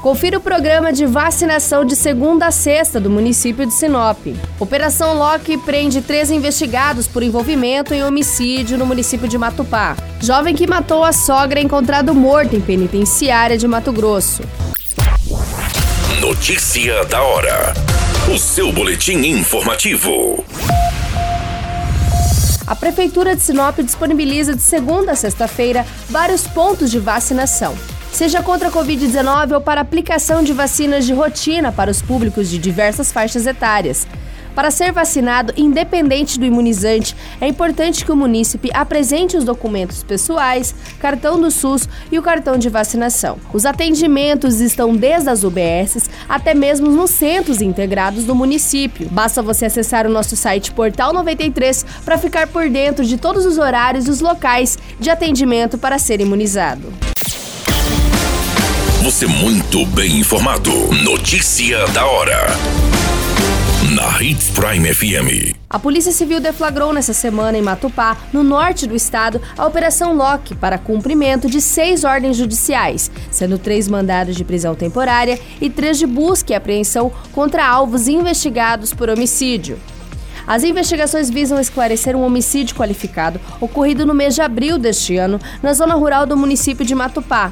Confira o programa de vacinação de segunda a sexta do município de Sinop. Operação Loki prende três investigados por envolvimento em homicídio no município de Matupá. Jovem que matou a sogra é encontrado morto em penitenciária de Mato Grosso. Notícia da hora. O seu boletim informativo. A Prefeitura de Sinop disponibiliza de segunda a sexta-feira vários pontos de vacinação seja contra a Covid-19 ou para aplicação de vacinas de rotina para os públicos de diversas faixas etárias. Para ser vacinado, independente do imunizante, é importante que o munícipe apresente os documentos pessoais, cartão do SUS e o cartão de vacinação. Os atendimentos estão desde as UBSs até mesmo nos centros integrados do município. Basta você acessar o nosso site Portal 93 para ficar por dentro de todos os horários e os locais de atendimento para ser imunizado. Você muito bem informado. Notícia da hora. Na Hits Prime FM. A Polícia Civil deflagrou nessa semana em Matupá, no norte do estado, a Operação Lock para cumprimento de seis ordens judiciais, sendo três mandados de prisão temporária e três de busca e apreensão contra alvos investigados por homicídio. As investigações visam esclarecer um homicídio qualificado ocorrido no mês de abril deste ano na zona rural do município de Matupá,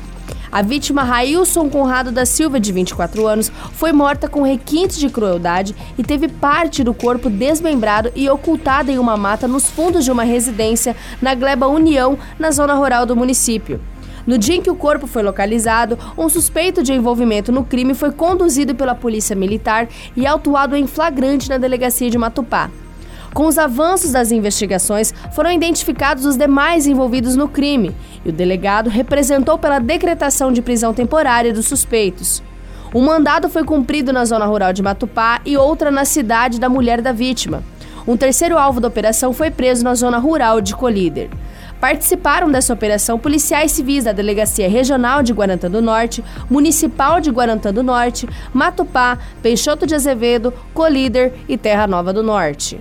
a vítima Railson Conrado da Silva, de 24 anos, foi morta com requintes de crueldade e teve parte do corpo desmembrado e ocultada em uma mata nos fundos de uma residência na Gleba União, na zona rural do município. No dia em que o corpo foi localizado, um suspeito de envolvimento no crime foi conduzido pela Polícia Militar e autuado em flagrante na delegacia de Matupá. Com os avanços das investigações, foram identificados os demais envolvidos no crime e o delegado representou pela decretação de prisão temporária dos suspeitos. Um mandado foi cumprido na zona rural de Matupá e outra na cidade da mulher da vítima. Um terceiro alvo da operação foi preso na zona rural de Colíder. Participaram dessa operação policiais civis da Delegacia Regional de Guarantã do Norte, Municipal de Guarantã do Norte, Matupá, Peixoto de Azevedo, Colíder e Terra Nova do Norte.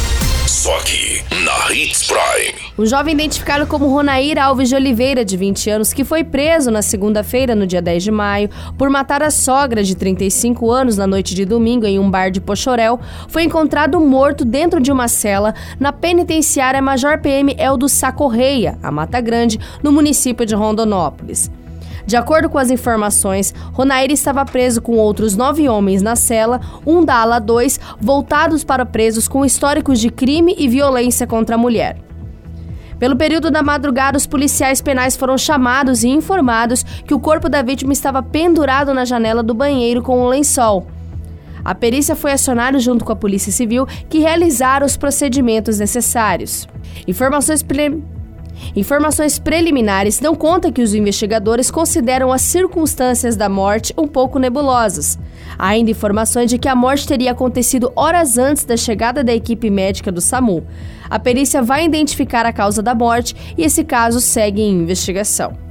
Só aqui, na Hits Prime. O jovem identificado como Ronair Alves de Oliveira, de 20 anos, que foi preso na segunda-feira, no dia 10 de maio, por matar a sogra de 35 anos na noite de domingo em um bar de Pochorel, foi encontrado morto dentro de uma cela na penitenciária Major PM Eldo Sacorreia, a Mata Grande, no município de Rondonópolis. De acordo com as informações, Ronair estava preso com outros nove homens na cela, um da ala 2, voltados para presos com históricos de crime e violência contra a mulher. Pelo período da madrugada, os policiais penais foram chamados e informados que o corpo da vítima estava pendurado na janela do banheiro com um lençol. A perícia foi acionada junto com a Polícia Civil, que realizaram os procedimentos necessários. Informações preliminares Informações preliminares dão conta que os investigadores consideram as circunstâncias da morte um pouco nebulosas. Há ainda informações de que a morte teria acontecido horas antes da chegada da equipe médica do SAMU. A perícia vai identificar a causa da morte e esse caso segue em investigação.